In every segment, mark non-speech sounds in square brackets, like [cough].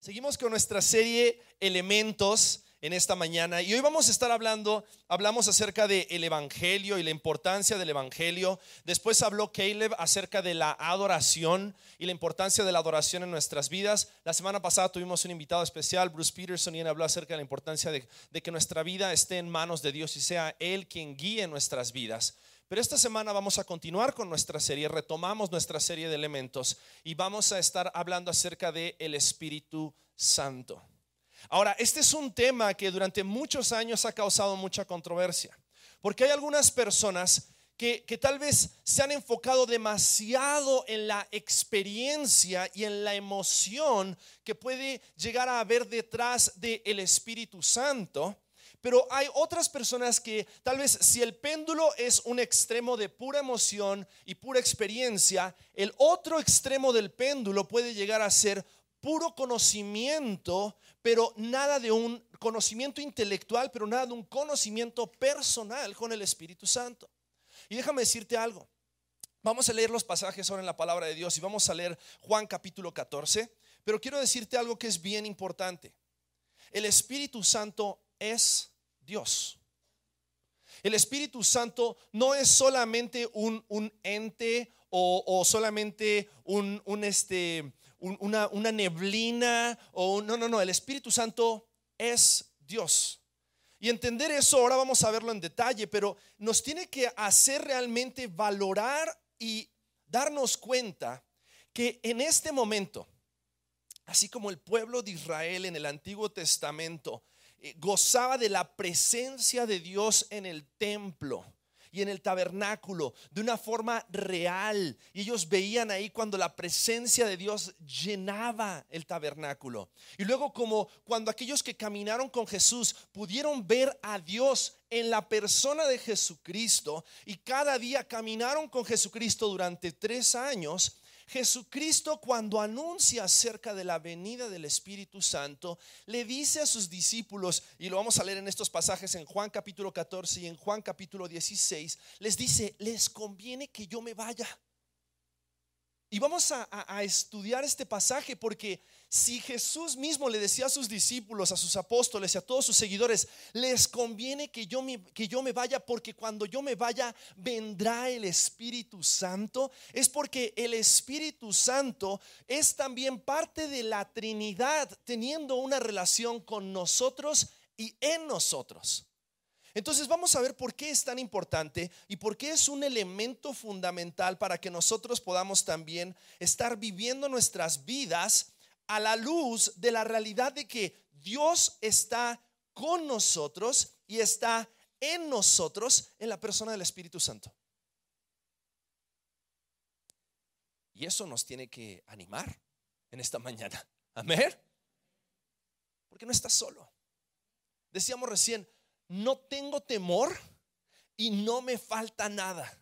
Seguimos con nuestra serie Elementos en esta mañana y hoy vamos a estar hablando, hablamos acerca del el Evangelio y la importancia del Evangelio. Después habló Caleb acerca de la adoración y la importancia de la adoración en nuestras vidas. La semana pasada tuvimos un invitado especial, Bruce Peterson, y él habló acerca de la importancia de, de que nuestra vida esté en manos de Dios y sea Él quien guíe nuestras vidas. Pero esta semana vamos a continuar con nuestra serie, retomamos nuestra serie de elementos y vamos a estar hablando acerca de el Espíritu Santo. Ahora, este es un tema que durante muchos años ha causado mucha controversia, porque hay algunas personas que, que, tal vez se han enfocado demasiado en la experiencia y en la emoción que puede llegar a haber detrás del Espíritu Santo pero hay otras personas que tal vez si el péndulo es un extremo de pura emoción y pura experiencia, el otro extremo del péndulo puede llegar a ser puro conocimiento, pero nada de un conocimiento intelectual, pero nada de un conocimiento personal con el Espíritu Santo. Y déjame decirte algo. Vamos a leer los pasajes ahora en la palabra de Dios y vamos a leer Juan capítulo 14, pero quiero decirte algo que es bien importante. El Espíritu Santo es Dios. El Espíritu Santo no es solamente un, ente o, solamente un, este, una, una, neblina o no, no, no, el Espíritu Santo es Dios. Y entender eso, ahora vamos a verlo en detalle, pero nos tiene que hacer realmente valorar y darnos cuenta que en este momento, así como el pueblo de Israel en el Antiguo Testamento, gozaba de la presencia de Dios en el templo y en el tabernáculo de una forma real. Y ellos veían ahí cuando la presencia de Dios llenaba el tabernáculo. Y luego como cuando aquellos que caminaron con Jesús pudieron ver a Dios en la persona de Jesucristo y cada día caminaron con Jesucristo durante tres años, Jesucristo cuando anuncia acerca de la venida del Espíritu Santo, le dice a sus discípulos, y lo vamos a leer en estos pasajes en Juan capítulo 14 y en Juan capítulo 16, les dice, les conviene que yo me vaya. Y vamos a, estudiar este pasaje porque si Jesús mismo le decía a sus discípulos, a sus apóstoles y a todos sus seguidores, les conviene que yo, me, que yo me vaya porque cuando yo me vaya vendrá el Espíritu Santo, es porque el Espíritu Santo es también parte de la Trinidad teniendo una relación con nosotros y en nosotros. Entonces vamos a ver por qué es tan importante y por qué es un elemento fundamental para que nosotros podamos también estar viviendo nuestras vidas a la luz de la realidad de que Dios está con nosotros y está en nosotros en la persona del Espíritu Santo. Y eso nos tiene que animar en esta [laughs] mañana. Amén. Porque no estás solo. Decíamos recién, no tengo temor y no me falta nada.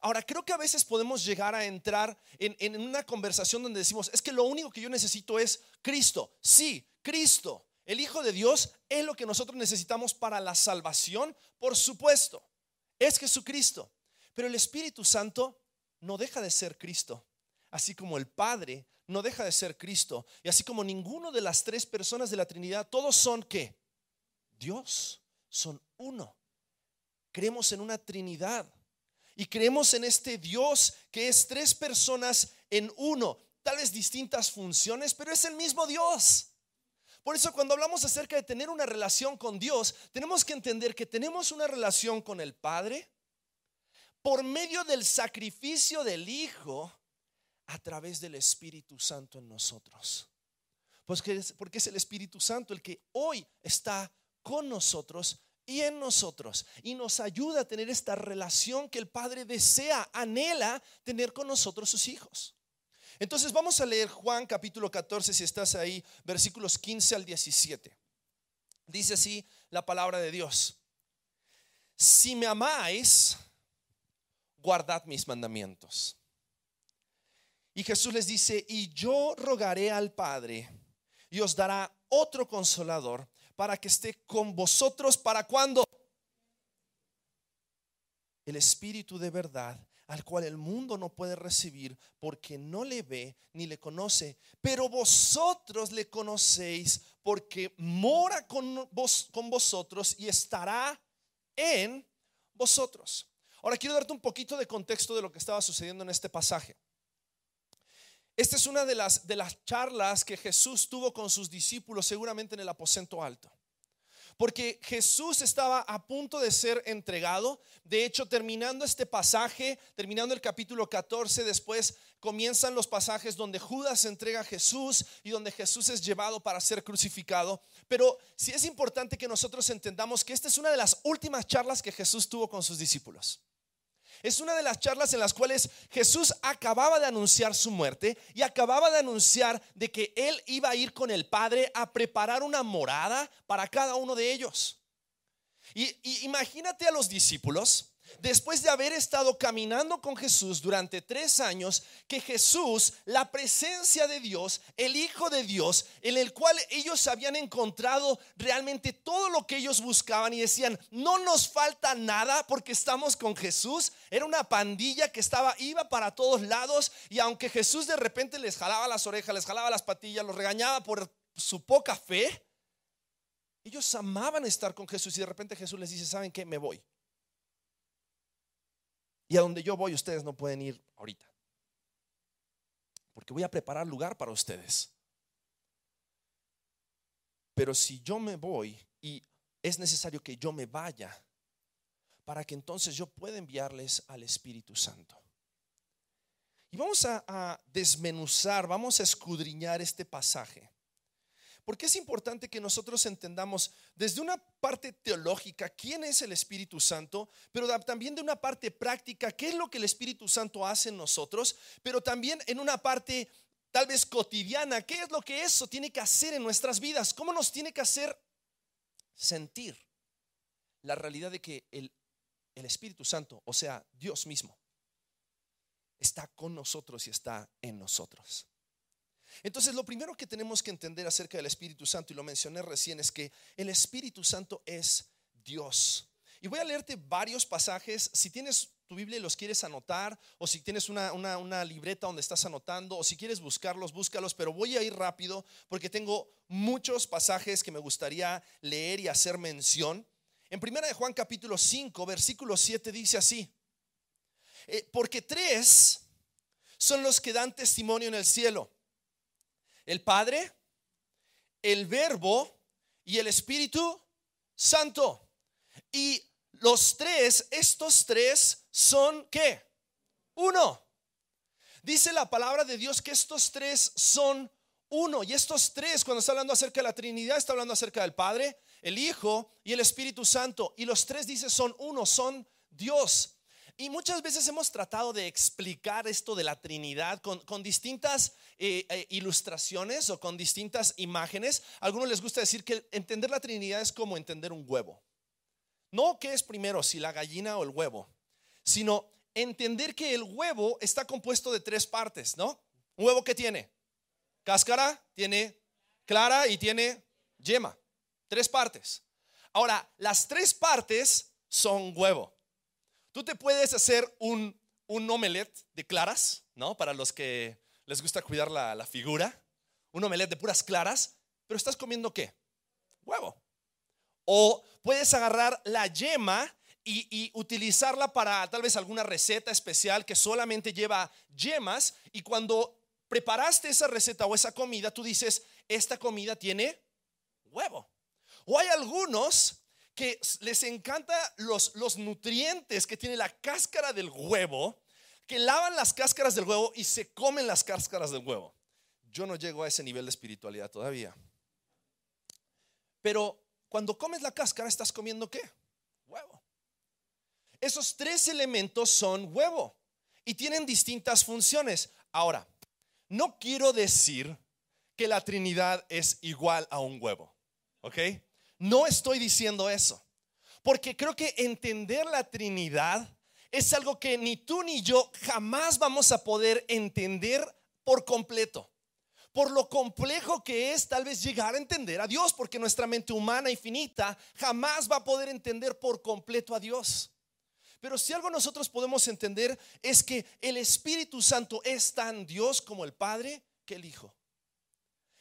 Ahora, creo que a veces podemos llegar a entrar en, una conversación donde decimos, es que lo único que yo necesito es Cristo. Sí, Cristo, el Hijo de Dios, es lo que nosotros necesitamos para la salvación, por supuesto. Es Jesucristo. Pero el Espíritu Santo no deja de ser Cristo. Así como el Padre no deja de ser Cristo. Y así como ninguno de las tres personas de la Trinidad, todos son qué? Dios son uno. Creemos en una Trinidad y creemos en este Dios que es tres personas en uno, tal vez distintas funciones, pero es el mismo Dios. Por eso cuando hablamos acerca de tener una relación con Dios, tenemos que entender que tenemos una relación con el Padre por medio del sacrificio del Hijo a través del Espíritu Santo en nosotros. Pues porque es el Espíritu Santo el que hoy está con nosotros y en nosotros y nos ayuda a tener esta relación que el Padre desea, anhela tener con nosotros sus hijos. Entonces vamos a leer Juan capítulo 14, si estás ahí, versículos 15 al 17. Dice así la palabra de Dios. Si me amáis, guardad mis mandamientos. Y Jesús les dice, y yo rogaré al Padre y os dará otro consolador para que esté con vosotros. ¿Para cuando El Espíritu de verdad, al cual el mundo no puede recibir porque no le ve ni le conoce. Pero vosotros le conocéis porque mora con, vos, con vosotros y estará en vosotros. Ahora quiero darte un poquito de contexto de lo que estaba sucediendo en este pasaje. Esta es una de las, de las charlas que Jesús tuvo con sus discípulos seguramente en el aposento alto. Porque Jesús estaba a punto de ser entregado. De hecho, terminando este pasaje, terminando el capítulo 14, después comienzan los pasajes donde Judas entrega a Jesús y donde Jesús es llevado para ser crucificado. Pero sí es importante que nosotros entendamos que esta es una de las últimas charlas que Jesús tuvo con sus discípulos. Es una de las charlas en las cuales Jesús acababa de anunciar su muerte y acababa de anunciar de que él iba a ir con el Padre a preparar una morada para cada uno de ellos. Y, imagínate a los discípulos después de haber estado caminando con Jesús durante tres años, que Jesús, la presencia de Dios, el Hijo de Dios, en el cual ellos habían encontrado realmente todo lo que ellos buscaban y decían, no nos falta nada porque estamos con Jesús. Era una pandilla que estaba, iba para todos lados y aunque Jesús de repente les jalaba las orejas, les jalaba las patillas, los regañaba por su poca fe, ellos amaban estar con Jesús y de repente Jesús les dice, ¿saben qué? Me voy. Y a donde yo voy ustedes no pueden ir ahorita. Porque voy a preparar lugar para ustedes. Pero si yo me voy y es necesario que yo me vaya para que entonces yo pueda enviarles al Espíritu Santo. Y vamos a, a desmenuzar, vamos a escudriñar este pasaje. Porque es importante que nosotros entendamos desde una parte teológica quién es el Espíritu Santo, pero también de una parte práctica qué es lo que el Espíritu Santo hace en nosotros, pero también en una parte tal vez cotidiana, qué es lo que eso tiene que hacer en nuestras vidas, cómo nos tiene que hacer sentir la realidad de que el, el Espíritu Santo, o sea, Dios mismo, está con nosotros y está en nosotros. Entonces, lo primero que tenemos que entender acerca del Espíritu Santo, y lo mencioné recién, es que el Espíritu Santo es Dios. Y voy a leerte varios pasajes. Si tienes tu Biblia y los quieres anotar, o si tienes una, una, libreta donde estás anotando, o si quieres buscarlos, búscalos, pero voy a ir rápido porque tengo muchos pasajes que me gustaría leer y hacer mención. En primera de Juan capítulo 5, versículo 7 dice así, eh, porque tres son los que dan testimonio en el cielo el Padre, el Verbo y el Espíritu Santo. Y los tres, estos tres son ¿qué? Uno. Dice la palabra de Dios que estos tres son uno. Y estos tres, cuando está hablando acerca de la Trinidad, está hablando acerca del Padre, el Hijo y el Espíritu Santo. Y los tres dice son uno, son Dios. Y muchas veces hemos tratado de explicar esto de la Trinidad con, distintas eh, eh, ilustraciones o con distintas imágenes. A algunos les gusta decir que entender la Trinidad es como entender un huevo. No qué es primero, si la gallina o el huevo, sino entender que el huevo está compuesto de tres partes, ¿no? Un huevo que tiene cáscara, tiene clara y tiene yema. Tres partes. Ahora, las tres partes son huevo. Tú te puedes hacer un, un omelette de claras, ¿no? Para los que les gusta cuidar la, figura. Un omelette de puras claras, pero estás comiendo qué? Huevo. O puedes agarrar la yema y, y, utilizarla para tal vez alguna receta especial que solamente lleva yemas y cuando preparaste esa receta o esa comida, tú dices, esta comida tiene huevo. O hay algunos que les encanta los, los nutrientes que tiene la cáscara del huevo, que lavan las cáscaras del huevo y se comen las cáscaras del huevo. Yo no llego a ese nivel de espiritualidad todavía. Pero cuando comes la cáscara, ¿estás comiendo qué? Huevo. Esos tres elementos son huevo y tienen distintas funciones. Ahora, no quiero decir que la Trinidad es igual a un huevo, ¿ok? No estoy diciendo eso, porque creo que entender la Trinidad es algo que ni tú ni yo jamás vamos a poder entender por completo. Por lo complejo que es tal vez llegar a entender a Dios, porque nuestra mente humana y finita jamás va a poder entender por completo a Dios. Pero si algo nosotros podemos entender es que el Espíritu Santo es tan Dios como el Padre que el Hijo.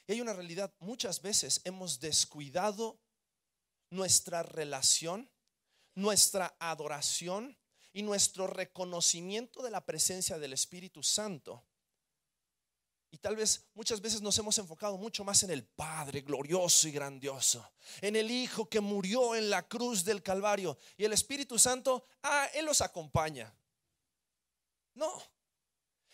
Y hay una realidad, muchas veces hemos descuidado nuestra relación, nuestra adoración y nuestro reconocimiento de la presencia del Espíritu Santo. Y tal vez muchas veces nos hemos enfocado mucho más en el Padre glorioso y grandioso, en el Hijo que murió en la cruz del Calvario y el Espíritu Santo, ah, Él los acompaña. No,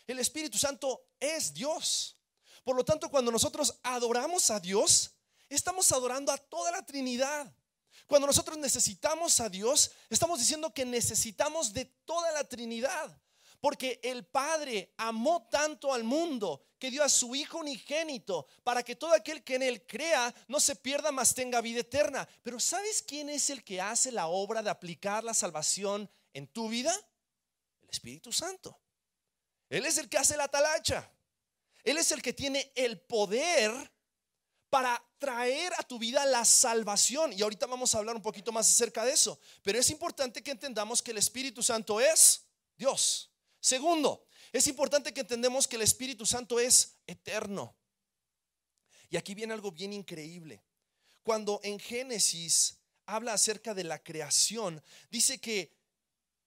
el Espíritu Santo es Dios. Por lo tanto, cuando nosotros adoramos a Dios, estamos adorando a toda la Trinidad. Cuando nosotros necesitamos a Dios, estamos diciendo que necesitamos de toda la Trinidad. Porque el Padre amó tanto al mundo que dio a su Hijo unigénito para que todo aquel que en Él crea no se pierda, mas tenga vida eterna. Pero ¿sabes quién es el que hace la obra de aplicar la salvación en tu vida? El Espíritu Santo. Él es el que hace la talacha. Él es el que tiene el poder para traer a tu vida la salvación. Y ahorita vamos a hablar un poquito más acerca de eso. Pero es importante que entendamos que el Espíritu Santo es Dios. Segundo, es importante que entendamos que el Espíritu Santo es eterno. Y aquí viene algo bien increíble. Cuando en Génesis habla acerca de la creación, dice que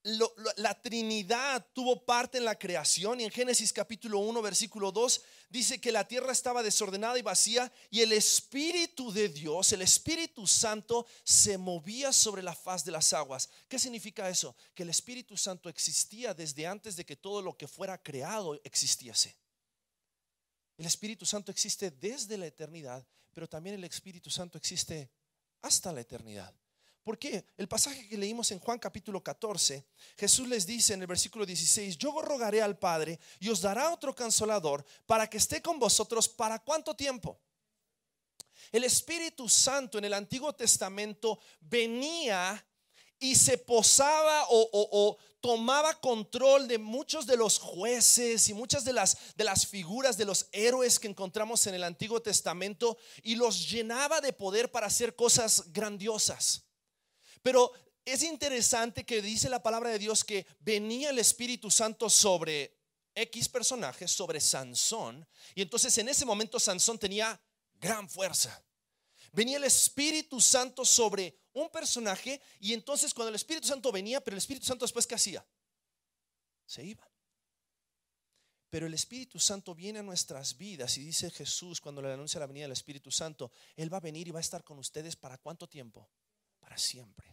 la Trinidad tuvo parte en la creación y en Génesis capítulo 1 versículo 2 dice que la tierra estaba desordenada y vacía y el Espíritu de Dios, el Espíritu Santo se movía sobre la faz de las aguas. ¿Qué significa eso? Que el Espíritu Santo existía desde antes de que todo lo que fuera creado existiese. El Espíritu Santo existe desde la eternidad, pero también el Espíritu Santo existe hasta la eternidad. ¿Por qué? El pasaje que leímos en Juan capítulo 14, Jesús les dice en el versículo 16, yo rogaré al Padre y os dará otro consolador para que esté con vosotros para cuánto tiempo. El Espíritu Santo en el Antiguo Testamento venía y se posaba o, tomaba control de muchos de los jueces y muchas de las, de las figuras de los héroes que encontramos en el Antiguo Testamento y los llenaba de poder para hacer cosas grandiosas. Pero es interesante que dice la palabra de Dios que venía el Espíritu Santo sobre X personajes, sobre Sansón, y entonces en ese momento Sansón tenía gran fuerza. Venía el Espíritu Santo sobre un personaje y entonces cuando el Espíritu Santo venía, pero el Espíritu Santo después ¿qué hacía? Se iba. Pero el Espíritu Santo viene a nuestras vidas y dice Jesús cuando le anuncia la venida del Espíritu Santo, Él va a venir y va a estar con ustedes para cuánto tiempo? Para siempre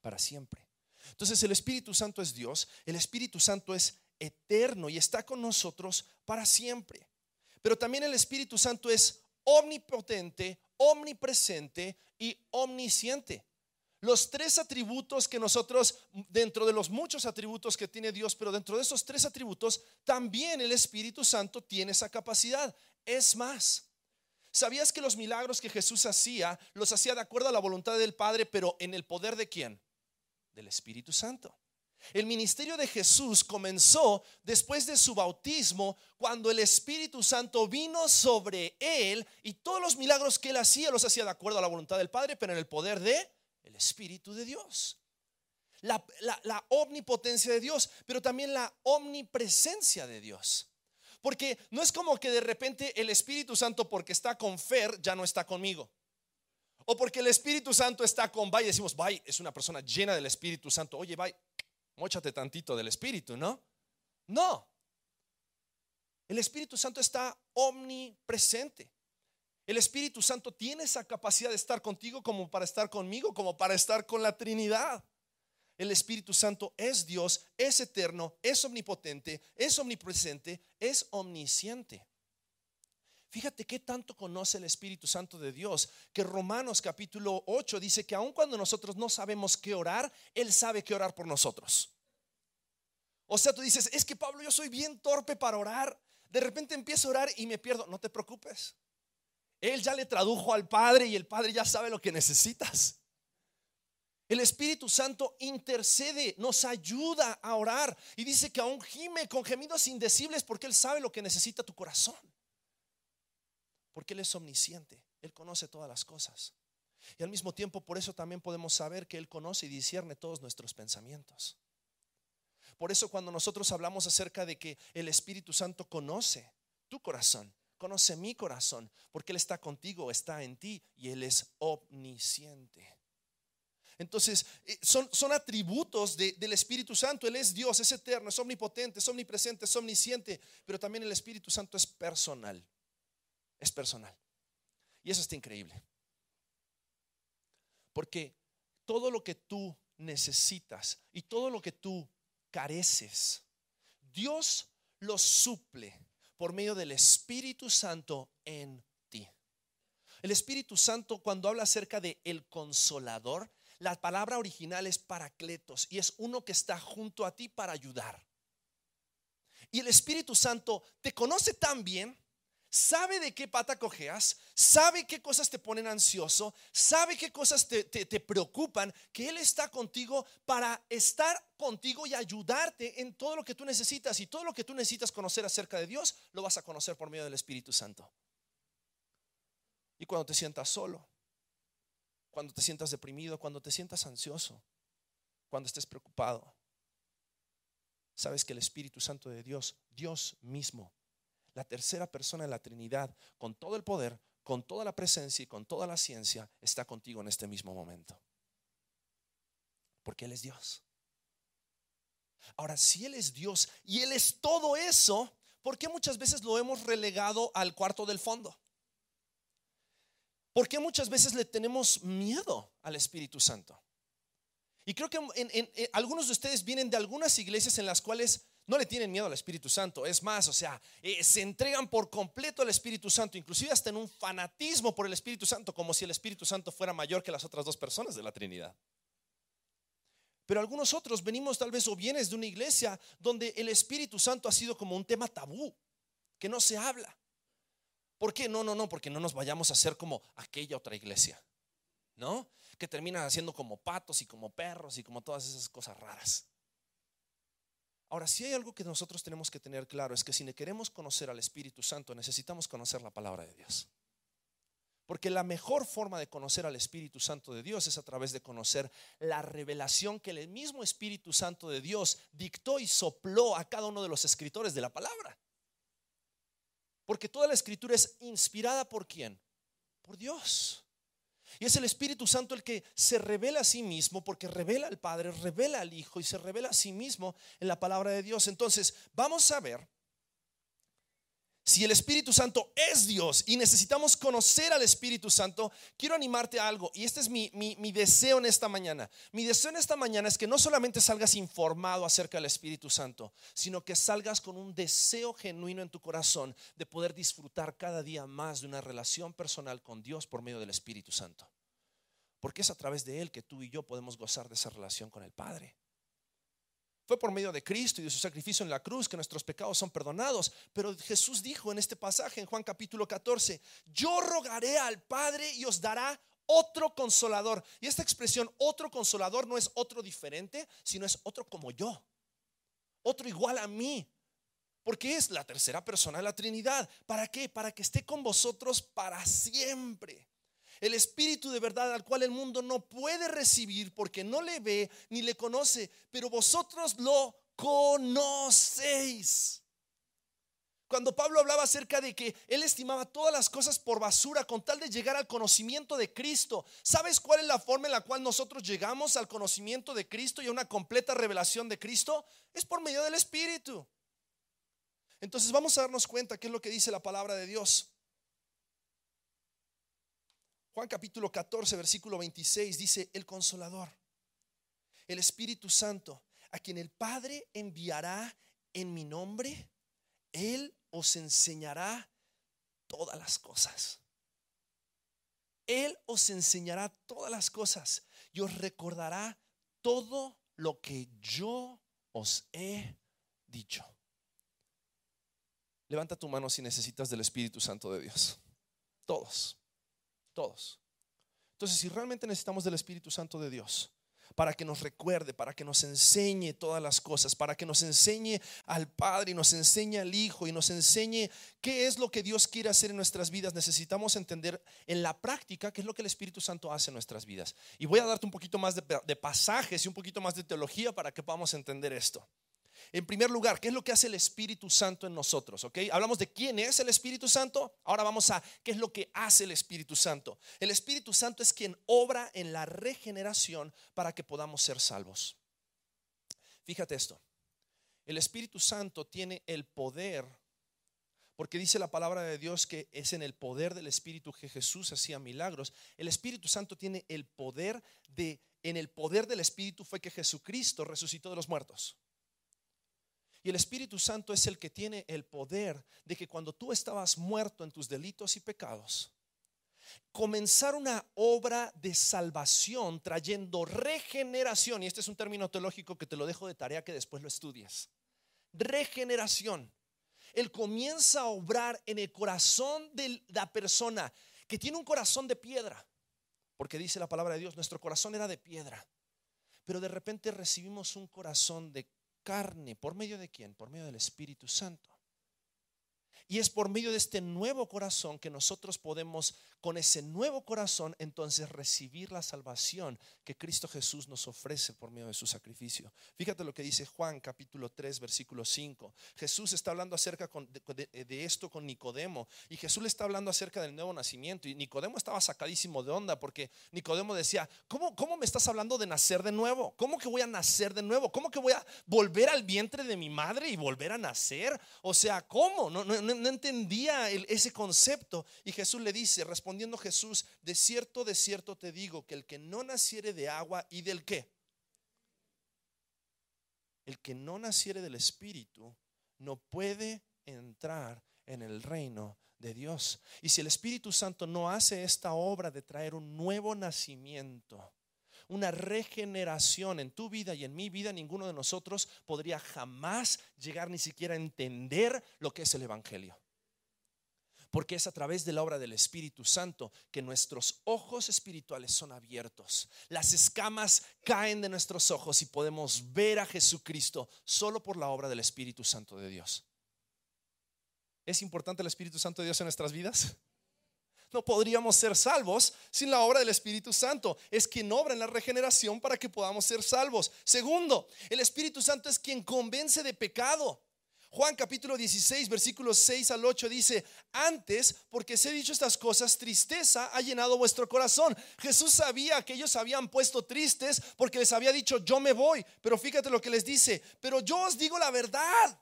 para siempre. Entonces el Espíritu Santo es Dios, el Espíritu Santo es eterno y está con nosotros para siempre. Pero también el Espíritu Santo es omnipotente, omnipresente y omnisciente. Los tres atributos que nosotros, dentro de los muchos atributos que tiene Dios, pero dentro de esos tres atributos, también el Espíritu Santo tiene esa capacidad. Es más, ¿sabías que los milagros que Jesús hacía, los hacía de acuerdo a la voluntad del Padre, pero en el poder de quién? Del Espíritu Santo. El ministerio de Jesús comenzó después de su bautismo, cuando el Espíritu Santo vino sobre él y todos los milagros que él hacía los hacía de acuerdo a la voluntad del Padre, pero en el poder de el Espíritu de Dios. La, la omnipotencia de Dios, pero también la omnipresencia de Dios. Porque no es como que de repente el Espíritu Santo, porque está con Fer, ya no está conmigo. O porque el Espíritu Santo está con Bay, decimos, Bay es una persona llena del Espíritu Santo. Oye, Bay, mochate tantito del Espíritu, ¿no? No. El Espíritu Santo está omnipresente. El Espíritu Santo tiene esa capacidad de estar contigo como para estar conmigo, como para estar con la Trinidad. El Espíritu Santo es Dios, es eterno, es omnipotente, es omnipresente, es omnisciente. Fíjate qué tanto conoce el Espíritu Santo de Dios, que Romanos capítulo 8 dice que aun cuando nosotros no sabemos qué orar, Él sabe qué orar por nosotros. O sea, tú dices, es que Pablo, yo soy bien torpe para orar. De repente empiezo a orar y me pierdo. No te preocupes. Él ya le tradujo al Padre y el Padre ya sabe lo que necesitas. El Espíritu Santo intercede, nos ayuda a orar y dice que aún gime con gemidos indecibles porque Él sabe lo que necesita tu corazón porque Él es omnisciente, Él conoce todas las cosas. Y al mismo tiempo, por eso también podemos saber que Él conoce y discierne todos nuestros pensamientos. Por eso cuando nosotros hablamos acerca de que el Espíritu Santo conoce tu corazón, conoce mi corazón, porque Él está contigo, está en ti y Él es omnisciente. Entonces, eh, son, son atributos del Espíritu Santo. Él es Dios, es eterno, es omnipotente, es omnipresente, es omnisciente, pero también el Espíritu Santo es personal. Es personal. Y eso está increíble. Porque todo lo que tú necesitas y todo lo que tú careces, Dios lo suple por medio del Espíritu Santo en ti. El Espíritu Santo cuando habla acerca de el consolador, la palabra original es paracletos y es uno que está junto a ti para ayudar. Y el Espíritu Santo te conoce tan bien sabe de qué pata cojeas, sabe qué cosas te ponen ansioso, sabe qué cosas te, preocupan, que Él está contigo para estar contigo y ayudarte en todo lo que tú necesitas. Y todo lo que tú necesitas conocer acerca de Dios, lo vas a conocer por medio del Espíritu Santo. Y cuando te sientas solo, cuando te sientas deprimido, cuando te sientas ansioso, cuando estés preocupado, sabes que el Espíritu Santo de Dios, Dios mismo, la tercera persona de la Trinidad, con todo el poder, con toda la presencia y con toda la ciencia, está contigo en este mismo momento. Porque Él es Dios. Ahora, si Él es Dios y Él es todo eso, ¿por qué muchas veces lo hemos relegado al cuarto del fondo? ¿Por qué muchas veces le tenemos miedo al Espíritu Santo? Y creo que en, algunos de ustedes vienen de algunas iglesias en las cuales no le tienen miedo al Espíritu Santo. Es más, o sea, eh, se entregan por completo al Espíritu Santo, inclusive hasta en un fanatismo por el Espíritu Santo, como si el Espíritu Santo fuera mayor que las otras dos personas de la Trinidad. Pero algunos otros venimos tal vez o vienes de una iglesia donde el Espíritu Santo ha sido como un tema tabú, que no se habla. ¿Por qué? No, no, no, porque no nos vayamos a hacer como aquella otra iglesia, ¿no? Que terminan haciendo como patos y como perros y como todas esas cosas raras. Ahora, si hay algo que nosotros tenemos que tener claro es que si queremos conocer al Espíritu Santo, necesitamos conocer la palabra de Dios. Porque la mejor forma de conocer al Espíritu Santo de Dios es a través de conocer la revelación que el mismo Espíritu Santo de Dios dictó y sopló a cada uno de los escritores de la palabra. Porque toda la escritura es inspirada por quién? Por Dios. Y es el Espíritu Santo el que se revela a sí mismo, porque revela al Padre, revela al Hijo y se revela a sí mismo en la palabra de Dios. Entonces, vamos a ver si el Espíritu Santo es Dios y necesitamos conocer al Espíritu Santo, quiero animarte a algo. Y este es mi, mi, deseo en esta mañana. Mi deseo en esta mañana es que no solamente salgas informado acerca del Espíritu Santo, sino que salgas con un deseo genuino en tu corazón de poder disfrutar cada día más de una relación personal con Dios por medio del Espíritu Santo. Porque es a través de Él que tú y yo podemos gozar de esa relación con el Padre. Fue por medio de Cristo y de su sacrificio en la cruz que nuestros pecados son perdonados. Pero Jesús dijo en este pasaje, en Juan capítulo 14, yo rogaré al Padre y os dará otro consolador. Y esta expresión, otro consolador, no es otro diferente, sino es otro como yo. Otro igual a mí. Porque es la tercera persona de la Trinidad. ¿Para qué? Para que esté con vosotros para siempre el Espíritu de verdad al cual el mundo no puede recibir porque no le ve ni le conoce, pero vosotros lo conocéis. Cuando Pablo hablaba acerca de que él estimaba todas las cosas por basura con tal de llegar al conocimiento de Cristo, ¿sabes cuál es la forma en la cual nosotros llegamos al conocimiento de Cristo y a una completa revelación de Cristo? Es por medio del Espíritu. Entonces vamos a darnos cuenta qué es lo que dice la palabra de Dios. Juan capítulo 14, versículo 26 dice, el consolador, el Espíritu Santo, a quien el Padre enviará en mi nombre, Él os enseñará todas las cosas. Él os enseñará todas las cosas y os recordará todo lo que yo os he dicho. Levanta tu mano si necesitas del Espíritu Santo de Dios. Todos. Todos. Entonces, si realmente necesitamos del Espíritu Santo de Dios, para que nos recuerde, para que nos enseñe todas las cosas, para que nos enseñe al Padre y nos enseñe al Hijo y nos enseñe qué es lo que Dios quiere hacer en nuestras vidas. Necesitamos entender en la práctica qué es lo que el Espíritu Santo hace en nuestras vidas. Y voy a darte un poquito más de, de pasajes y un poquito más de teología para que podamos entender esto. En primer lugar, ¿qué es lo que hace el Espíritu Santo en nosotros? ¿Ok? Hablamos de quién es el Espíritu Santo. Ahora vamos a qué es lo que hace el Espíritu Santo. El Espíritu Santo es quien obra en la regeneración para que podamos ser salvos. Fíjate esto. El Espíritu Santo tiene el poder, porque dice la palabra de Dios que es en el poder del Espíritu que Jesús hacía milagros. El Espíritu Santo tiene el poder de, en el poder del Espíritu fue que Jesucristo resucitó de los muertos. Y el Espíritu Santo es el que tiene el poder de que cuando tú estabas muerto en tus delitos y pecados, comenzar una obra de salvación trayendo regeneración, y este es un término teológico que te lo dejo de tarea que después lo estudies. Regeneración. Él comienza a obrar en el corazón de la persona que tiene un corazón de piedra, porque dice la palabra de Dios, nuestro corazón era de piedra, pero de repente recibimos un corazón de carne. ¿Por medio de quién? Por medio del Espíritu Santo. Y es por medio de este nuevo corazón que nosotros podemos, con ese nuevo corazón, entonces recibir la salvación que Cristo Jesús nos ofrece por medio de su sacrificio. Fíjate lo que dice Juan capítulo 3, versículo 5. Jesús está hablando acerca de, esto con Nicodemo. Y Jesús le está hablando acerca del nuevo nacimiento. Y Nicodemo estaba sacadísimo de onda porque Nicodemo decía, ¿cómo, cómo me estás hablando de nacer de nuevo? ¿Cómo que voy a nacer de nuevo? ¿Cómo que voy a volver al vientre de mi madre y volver a nacer? O sea, ¿cómo? No, no, no no entendía ese concepto. Y Jesús le dice, respondiendo Jesús, de cierto, de cierto te digo que el que no naciere de agua y del qué. El que no naciere del Espíritu no puede entrar en el reino de Dios. Y si el Espíritu Santo no hace esta obra de traer un nuevo nacimiento, una regeneración en tu vida y en mi vida, ninguno de nosotros podría jamás llegar ni siquiera a entender lo que es el Evangelio. Porque es a través de la obra del Espíritu Santo que nuestros ojos espirituales son abiertos. Las escamas caen de nuestros ojos y podemos ver a Jesucristo solo por la obra del Espíritu Santo de Dios. ¿Es importante el Espíritu Santo de Dios en nuestras vidas? No podríamos ser salvos sin la obra del Espíritu Santo. Es quien obra en la regeneración para que podamos ser salvos. Segundo, el Espíritu Santo es quien convence de pecado. Juan capítulo 16, versículos 6 al 8 dice, antes, porque se he dicho estas cosas, tristeza ha llenado vuestro corazón. Jesús sabía que ellos habían puesto tristes porque les había dicho, yo me voy. Pero fíjate lo que les dice, pero yo os digo la verdad.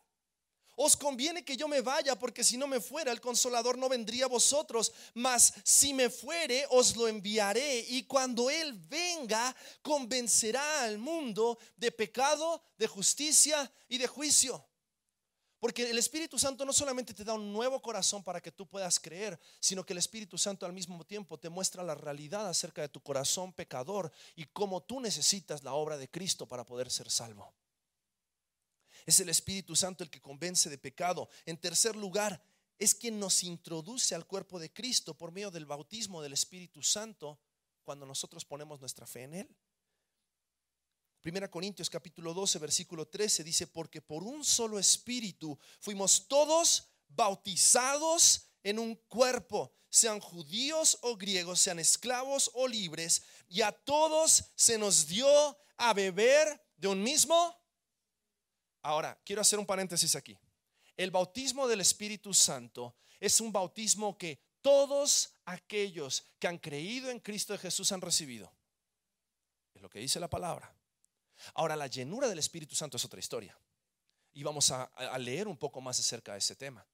Os conviene que yo me vaya, porque si no me fuera, el consolador no vendría a vosotros. Mas si me fuere, os lo enviaré. Y cuando Él venga, convencerá al mundo de pecado, de justicia y de juicio. Porque el Espíritu Santo no solamente te da un nuevo corazón para que tú puedas creer, sino que el Espíritu Santo al mismo tiempo te muestra la realidad acerca de tu corazón pecador y cómo tú necesitas la obra de Cristo para poder ser salvo. Es el Espíritu Santo el que convence de pecado. En tercer lugar, es quien nos introduce al cuerpo de Cristo por medio del bautismo del Espíritu Santo cuando nosotros ponemos nuestra fe en Él. Primera Corintios capítulo 12, versículo 13 dice, porque por un solo espíritu fuimos todos bautizados en un cuerpo, sean judíos o griegos, sean esclavos o libres, y a todos se nos dio a beber de un mismo Ahora, quiero hacer un paréntesis aquí. El bautismo del Espíritu Santo es un bautismo que todos aquellos que han creído en Cristo Jesús han recibido. Es lo que dice la palabra. Ahora, la llenura del Espíritu Santo es otra historia. Y vamos a, a leer un poco más acerca de ese tema.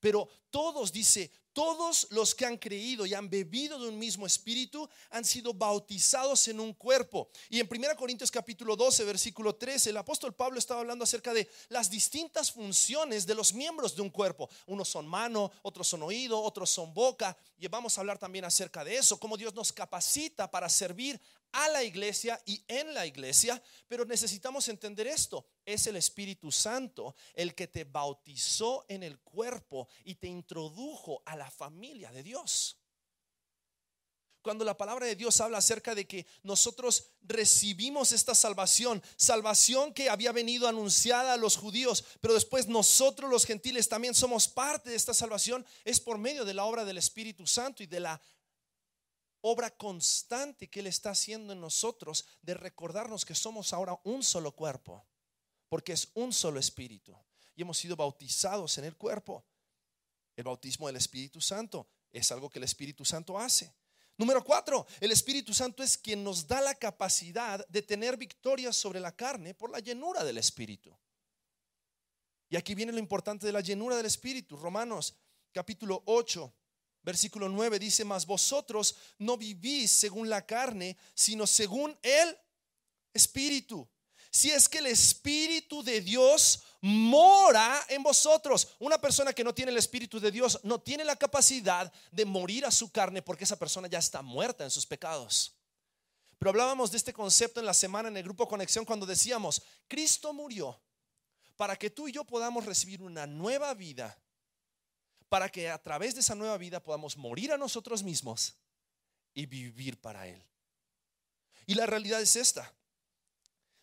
Pero todos, dice, todos los que han creído y han bebido de un mismo espíritu han sido bautizados en un cuerpo. Y en 1 Corintios capítulo 12, versículo 13, el apóstol Pablo estaba hablando acerca de las distintas funciones de los miembros de un cuerpo. Unos son mano, otros son oído, otros son boca. Y vamos a hablar también acerca de eso, cómo Dios nos capacita para servir a la iglesia y en la iglesia, pero necesitamos entender esto. Es el Espíritu Santo el que te bautizó en el cuerpo y te introdujo a la familia de Dios. cuando la palabra de Dios habla acerca de que nosotros recibimos esta salvación, salvación que había venido anunciada a los judíos, pero después nosotros los gentiles también somos parte de esta salvación, es por medio de la obra del Espíritu Santo y de la obra constante que Él está haciendo en nosotros de recordarnos que somos ahora un solo cuerpo, porque es un solo espíritu y hemos sido bautizados en el cuerpo. El bautismo del Espíritu Santo es algo que el Espíritu Santo hace. Número cuatro, el Espíritu Santo es quien nos da la capacidad de tener victoria sobre la carne por la llenura del Espíritu. Y aquí viene lo importante de la llenura del Espíritu. Romanos capítulo 8, versículo 9 dice, mas vosotros no vivís según la carne, sino según el Espíritu si es que el Espíritu de Dios mora en vosotros. Una persona que no tiene el Espíritu de Dios no tiene la capacidad de morir a su carne porque esa persona ya está muerta en sus pecados. Pero hablábamos de este concepto en la semana en el grupo Conexión cuando decíamos, Cristo murió para que tú y yo podamos recibir una nueva vida, para que a través de esa nueva vida podamos morir a nosotros mismos y vivir para Él. Y la realidad es esta.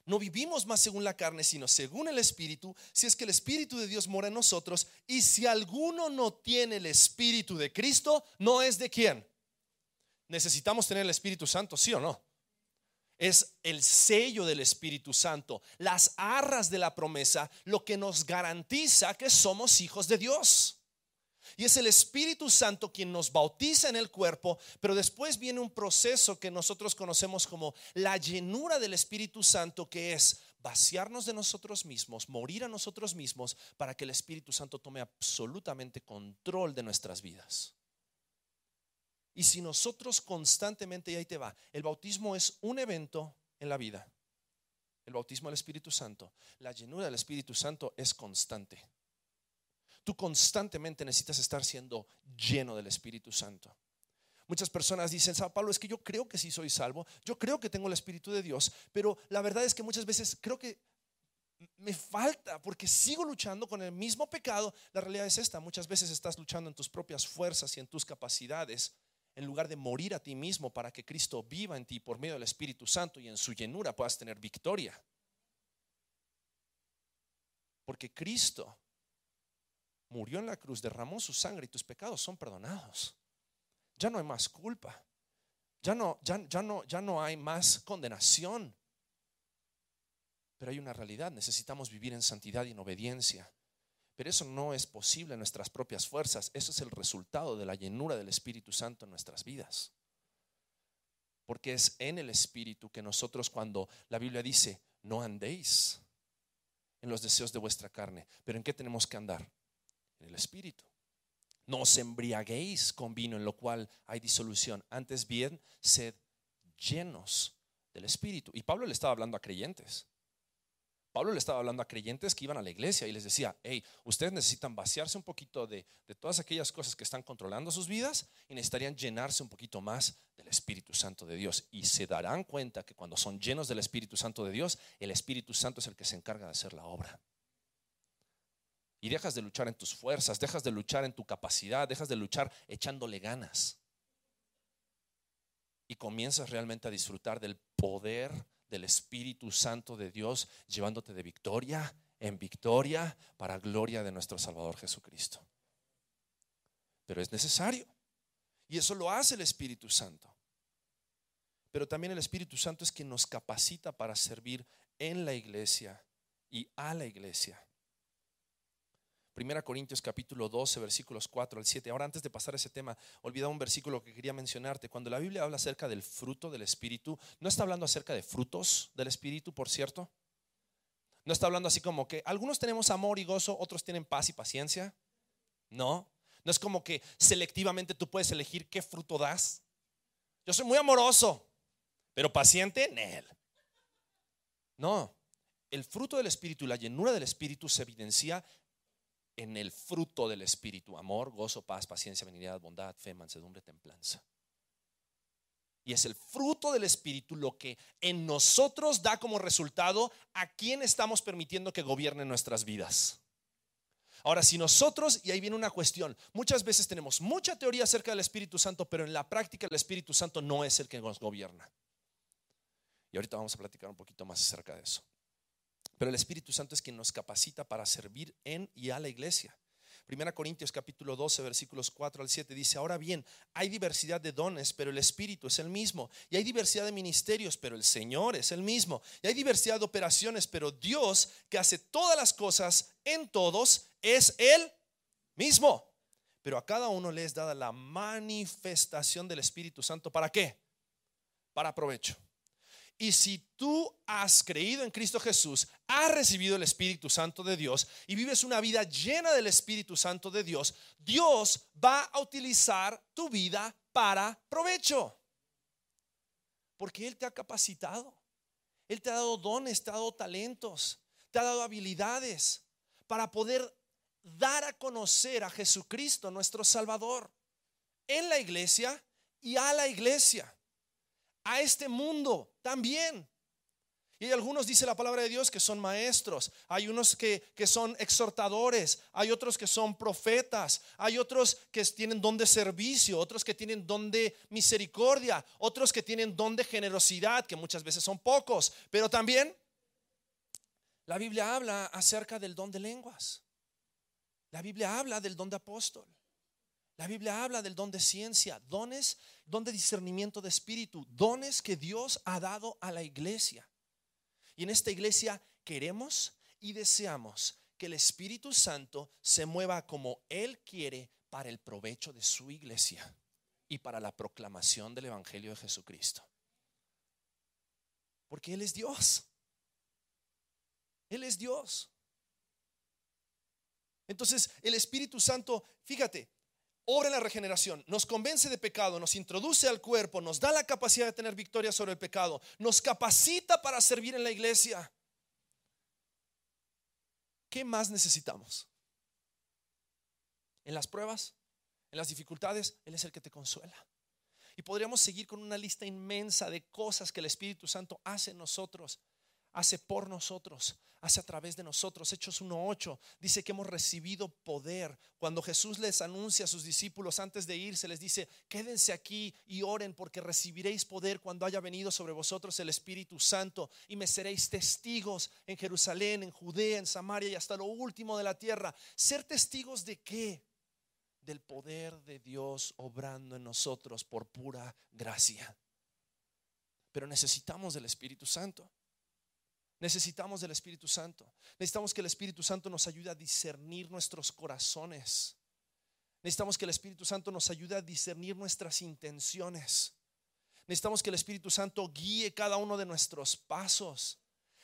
No vivimos más según la carne, sino según el Espíritu, si es que el Espíritu de Dios mora en nosotros. Y si alguno no tiene el Espíritu de Cristo, no es de quién. Necesitamos tener el Espíritu Santo, sí o no. Es el sello del Espíritu Santo, las arras de la promesa, lo que nos garantiza que somos hijos de Dios. Y es el Espíritu Santo quien nos bautiza en el cuerpo, pero después viene un proceso que nosotros conocemos como la llenura del Espíritu Santo, que es vaciarnos de nosotros mismos, morir a nosotros mismos, para que el Espíritu Santo tome absolutamente control de nuestras vidas. Y si nosotros constantemente, y ahí te va, el bautismo es un evento en la vida, el bautismo del Espíritu Santo, la llenura del Espíritu Santo es constante. Tú constantemente necesitas estar siendo lleno del Espíritu Santo. Muchas personas dicen, Pablo, es que yo creo que sí soy salvo, yo creo que tengo el Espíritu de Dios, pero la verdad es que muchas veces creo que me falta porque sigo luchando con el mismo pecado. La realidad es esta, muchas veces estás luchando en tus propias fuerzas y en tus capacidades en lugar de morir a ti mismo para que Cristo viva en ti por medio del Espíritu Santo y en su llenura puedas tener victoria. Porque Cristo murió en la cruz, derramó su sangre y tus pecados son perdonados. Ya no hay más culpa. Ya no, ya, no, ya no hay más condenación. Pero hay una realidad, necesitamos vivir en santidad y en obediencia. Pero eso no es posible en nuestras propias fuerzas. Eso es el resultado de la llenura del Espíritu Santo en nuestras vidas. Porque es en el Espíritu que nosotros cuando la Biblia dice, no andéis en los deseos de vuestra carne. Pero ¿en qué tenemos que andar? El Espíritu. No os embriaguéis con vino en lo cual hay disolución. Antes bien, sed llenos del Espíritu. Y Pablo le estaba hablando a creyentes. Pablo le estaba hablando a creyentes que iban a la iglesia y les decía, hey, ustedes necesitan vaciarse un poquito de, de, todas aquellas cosas que están controlando sus vidas y necesitarían llenarse un poquito más del Espíritu Santo de Dios. Y se darán cuenta que cuando son llenos del Espíritu Santo de Dios, el Espíritu Santo es el que se encarga de hacer la obra y dejas de luchar en tus fuerzas, dejas de luchar en tu capacidad, dejas de luchar echándole ganas. Y comienzas realmente a disfrutar del poder del Espíritu Santo de Dios, llevándote de victoria en victoria para gloria de nuestro Salvador Jesucristo. Pero es necesario. Y eso lo hace el Espíritu Santo. Pero también el Espíritu Santo es quien nos capacita para servir en la iglesia y a la iglesia. Primera Corintios capítulo 12, versículos 4 al 7. Ahora antes de pasar a ese tema, olvidaba un versículo que quería mencionarte. Cuando la Biblia habla acerca del fruto del Espíritu, no está hablando acerca de frutos del Espíritu, por cierto. No está hablando así como que algunos tenemos amor y gozo, otros tienen paz y paciencia. No, no es como que selectivamente tú puedes elegir qué fruto das. Yo soy muy amoroso, pero paciente, él. No, el fruto del Espíritu y la llenura del Espíritu se evidencia en el fruto del Espíritu, amor, gozo, paz, paciencia, benignidad, bondad, fe, mansedumbre, templanza. Y es el fruto del Espíritu lo que en nosotros da como resultado a quién estamos permitiendo que gobierne nuestras vidas. Ahora, si nosotros, y ahí viene una cuestión, muchas veces tenemos mucha teoría acerca del Espíritu Santo, pero en la práctica el Espíritu Santo no es el que nos gobierna. Y ahorita vamos a platicar un poquito más acerca de eso. Pero el Espíritu Santo es quien nos capacita para servir en y a la iglesia. Primera Corintios capítulo 12 versículos 4 al 7 dice, ahora bien, hay diversidad de dones, pero el Espíritu es el mismo. Y hay diversidad de ministerios, pero el Señor es el mismo. Y hay diversidad de operaciones, pero Dios que hace todas las cosas en todos es el mismo. Pero a cada uno le es dada la manifestación del Espíritu Santo. ¿Para qué? Para provecho. Y si tú has creído en Cristo Jesús, has recibido el Espíritu Santo de Dios y vives una vida llena del Espíritu Santo de Dios, Dios va a utilizar tu vida para provecho. Porque Él te ha capacitado. Él te ha dado dones, te ha dado talentos, te ha dado habilidades para poder dar a conocer a Jesucristo, nuestro Salvador, en la iglesia y a la iglesia a este mundo también. Y algunos, dice la palabra de Dios, que son maestros, hay unos que, que, son exhortadores, hay otros que son profetas, hay otros que tienen don de servicio, otros que tienen don de misericordia, otros que tienen don de generosidad, que muchas veces son pocos, pero también la Biblia habla acerca del don de lenguas, la Biblia habla del don de apóstol. La Biblia habla del don de ciencia, dones, don de discernimiento de espíritu, dones que Dios ha dado a la iglesia. Y en esta iglesia queremos y deseamos que el Espíritu Santo se mueva como Él quiere para el provecho de su iglesia y para la proclamación del Evangelio de Jesucristo. Porque Él es Dios. Él es Dios. Entonces, el Espíritu Santo, fíjate, obra en la regeneración, nos convence de pecado, nos introduce al cuerpo, nos da la capacidad de tener victoria sobre el pecado, nos capacita para servir en la iglesia. ¿Qué más necesitamos? En las pruebas, en las dificultades, Él es el que te consuela. Y podríamos seguir con una lista inmensa de cosas que el Espíritu Santo hace en nosotros hace por nosotros, hace a través de nosotros. Hechos 1.8 dice que hemos recibido poder. Cuando Jesús les anuncia a sus discípulos antes de irse, les dice, quédense aquí y oren porque recibiréis poder cuando haya venido sobre vosotros el Espíritu Santo y me seréis testigos en Jerusalén, en Judea, en Samaria y hasta lo último de la tierra. ¿Ser testigos de qué? Del poder de Dios obrando en nosotros por pura gracia. Pero necesitamos del Espíritu Santo. Necesitamos del Espíritu Santo. Necesitamos que el Espíritu Santo nos ayude a discernir nuestros corazones. Necesitamos que el Espíritu Santo nos ayude a discernir nuestras intenciones. Necesitamos que el Espíritu Santo guíe cada uno de nuestros pasos.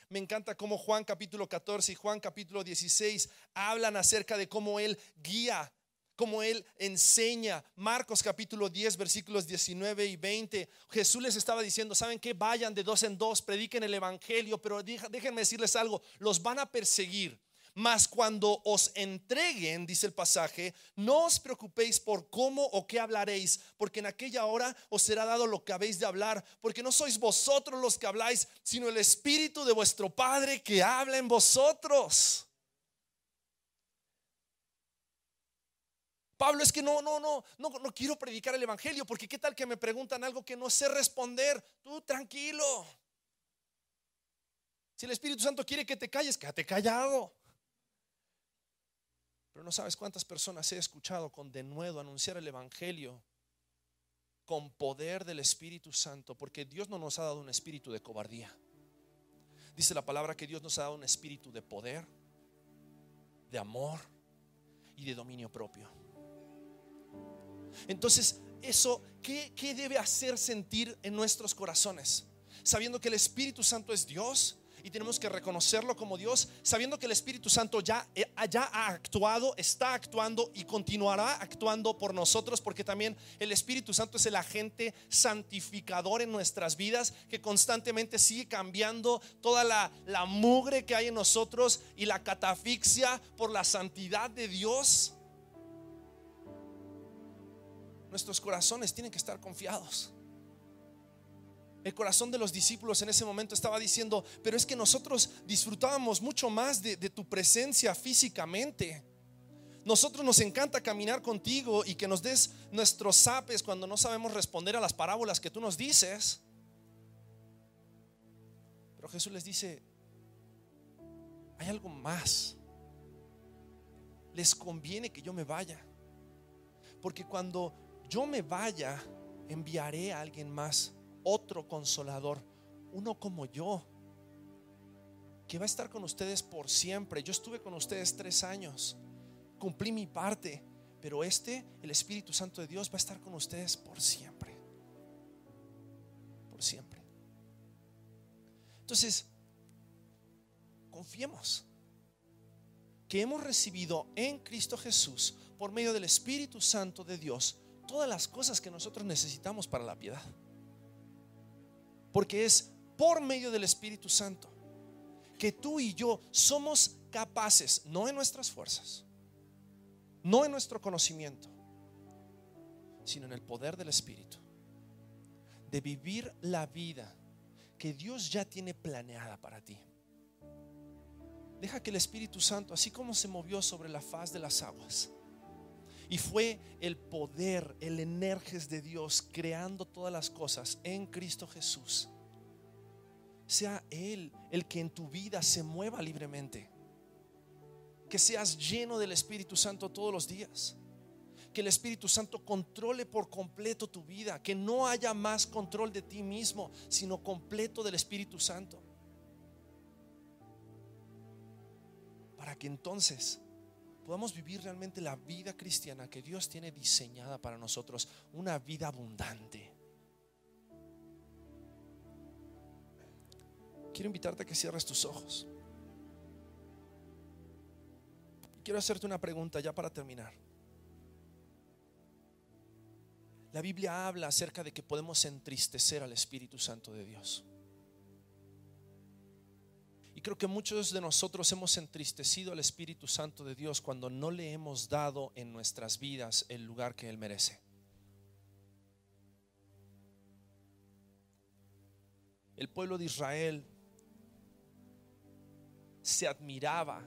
Me encanta cómo Juan capítulo 14 y Juan capítulo 16 hablan acerca de cómo Él guía como Él enseña. Marcos capítulo 10, versículos 19 y 20. Jesús les estaba diciendo, ¿saben que Vayan de dos en dos, prediquen el Evangelio, pero déjenme decirles algo, los van a perseguir. Mas cuando os entreguen, dice el pasaje, no os preocupéis por cómo o qué hablaréis, porque en aquella hora os será dado lo que habéis de hablar, porque no sois vosotros los que habláis, sino el Espíritu de vuestro Padre que habla en vosotros. Pablo, es que no, no, no, no, no quiero predicar el Evangelio porque qué tal que me preguntan algo que no sé responder. Tú tranquilo. Si el Espíritu Santo quiere que te calles, quédate callado. Pero no sabes cuántas personas he escuchado con denuedo anunciar el Evangelio con poder del Espíritu Santo, porque Dios no nos ha dado un espíritu de cobardía. Dice la palabra que Dios nos ha dado un espíritu de poder, de amor y de dominio propio. Entonces, eso, ¿qué, debe hacer sentir en nuestros corazones? Sabiendo que el Espíritu Santo es Dios, y tenemos que reconocerlo como Dios, sabiendo que el Espíritu Santo ya, eh, ya, ha actuado, está actuando y continuará actuando por nosotros, porque también el Espíritu Santo es el agente santificador en nuestras vidas, que constantemente sigue cambiando toda la, la mugre que hay en nosotros y la catafixia por la santidad de Dios nuestros corazones tienen que estar confiados. El corazón de los discípulos en ese momento estaba diciendo, pero es que nosotros disfrutábamos mucho más de, tu presencia físicamente. Nosotros nos encanta caminar contigo y que nos des nuestros zapes cuando no sabemos responder a las parábolas que tú nos dices. Pero Jesús les dice, hay algo más. Les conviene que yo me vaya. Porque cuando yo me vaya, enviaré a alguien más, otro consolador, uno como yo, que va a estar con ustedes por siempre. Yo estuve con ustedes tres años, cumplí mi parte, pero este, el Espíritu Santo de Dios, va a estar con ustedes por siempre. Por siempre. Entonces, confiemos que hemos recibido en Cristo Jesús, por medio del Espíritu Santo de Dios, todas las cosas que nosotros necesitamos para la piedad. Porque es por medio del Espíritu Santo que tú y yo somos capaces, no en nuestras fuerzas, no en nuestro conocimiento, sino en el poder del Espíritu, de vivir la vida que Dios ya tiene planeada para ti. Deja que el Espíritu Santo, así como se movió sobre la faz de las aguas, y fue el poder, el energés de Dios creando todas las cosas en Cristo Jesús. Sea Él el que en tu vida se mueva libremente. Que seas lleno del Espíritu Santo todos los días. Que el Espíritu Santo controle por completo tu vida. Que no haya más control de ti mismo, sino completo del Espíritu Santo. Para que entonces podamos vivir realmente la vida cristiana que Dios tiene diseñada para nosotros, una vida abundante. Quiero invitarte a que cierres tus ojos. Quiero hacerte una pregunta ya para terminar. La Biblia habla acerca de que podemos entristecer al Espíritu Santo de Dios. Y creo que muchos de nosotros hemos entristecido al Espíritu Santo de Dios cuando no le hemos dado en nuestras vidas el lugar que Él merece. El pueblo de Israel se admiraba,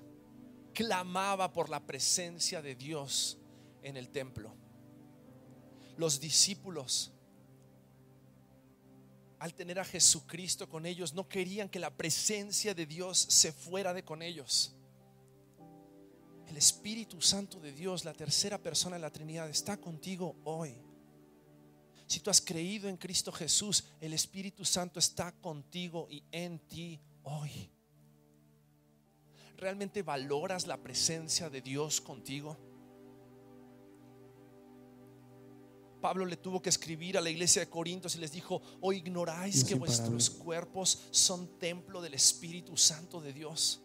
clamaba por la presencia de Dios en el templo. Los discípulos al tener a Jesucristo con ellos, no querían que la presencia de Dios se fuera de con ellos. El Espíritu Santo de Dios, la tercera persona de la Trinidad, está contigo hoy. Si tú has creído en Cristo Jesús, el Espíritu Santo está contigo y en ti hoy. ¿Realmente valoras la presencia de Dios contigo? Pablo le tuvo que escribir a la iglesia de Corintios y les dijo, o ignoráis que vuestros cuerpos son templo del Espíritu Santo de Dios.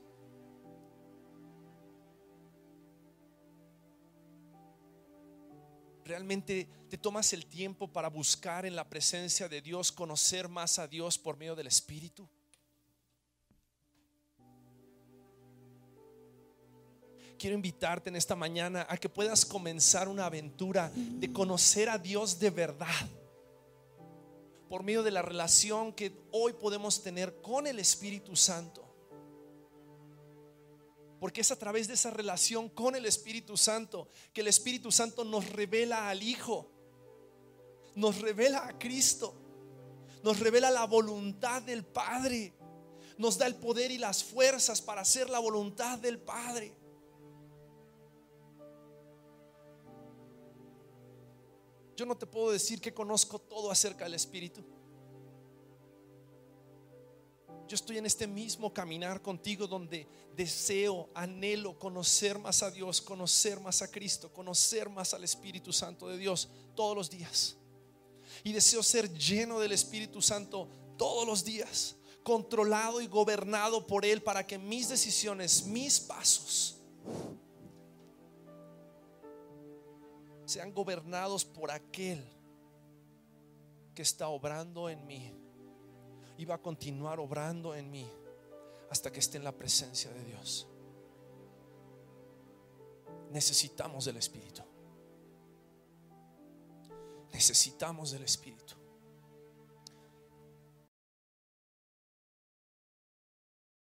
realmente te tomas el tiempo para buscar en la presencia de Dios, conocer más a Dios por medio del Espíritu. Quiero invitarte en esta mañana a que puedas comenzar una aventura de conocer a Dios de verdad por medio de la relación que hoy podemos tener con el Espíritu Santo. Porque es a través de esa relación con el Espíritu Santo que el Espíritu Santo nos revela al Hijo, nos revela a Cristo, nos revela la voluntad del Padre, nos da el poder y las fuerzas para hacer la voluntad del Padre. Yo no te puedo decir que conozco todo acerca del Espíritu. Yo estoy en este mismo caminar contigo donde deseo, anhelo conocer más a Dios, conocer más a Cristo, conocer más al Espíritu Santo de Dios todos los días. Y deseo ser lleno del Espíritu Santo todos los días, controlado y gobernado por Él para que mis decisiones, mis pasos, sean gobernados por aquel que está obrando en mí y va a continuar obrando en mí hasta que esté en la presencia de Dios. Necesitamos del Espíritu. Necesitamos del Espíritu.